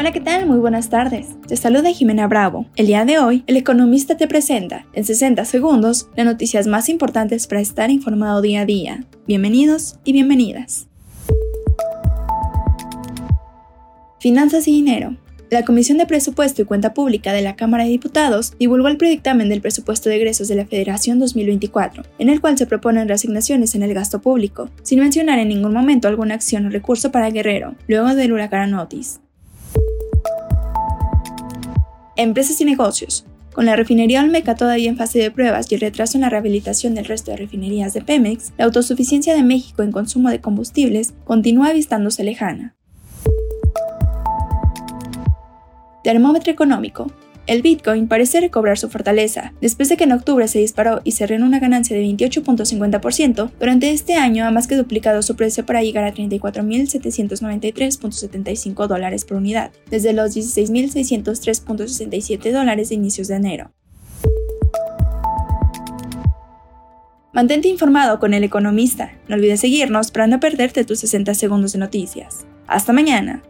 Hola, ¿qué tal? Muy buenas tardes. Te saluda Jimena Bravo. El día de hoy, el economista te presenta, en 60 segundos, las noticias más importantes para estar informado día a día. Bienvenidos y bienvenidas. Finanzas y dinero. La Comisión de Presupuesto y Cuenta Pública de la Cámara de Diputados divulgó el predictamen del presupuesto de egresos de la Federación 2024, en el cual se proponen reasignaciones en el gasto público, sin mencionar en ningún momento alguna acción o recurso para Guerrero, luego del huracán Otis. Empresas y negocios. Con la refinería Olmeca todavía en fase de pruebas y el retraso en la rehabilitación del resto de refinerías de Pemex, la autosuficiencia de México en consumo de combustibles continúa avistándose lejana. Termómetro económico. El Bitcoin parece recobrar su fortaleza, después de que en octubre se disparó y cerró en una ganancia de 28.50%, durante este año ha más que duplicado su precio para llegar a 34.793.75 dólares por unidad, desde los 16.603.67 dólares de inicios de enero. Mantente informado con el economista. No olvides seguirnos para no perderte tus 60 segundos de noticias. Hasta mañana.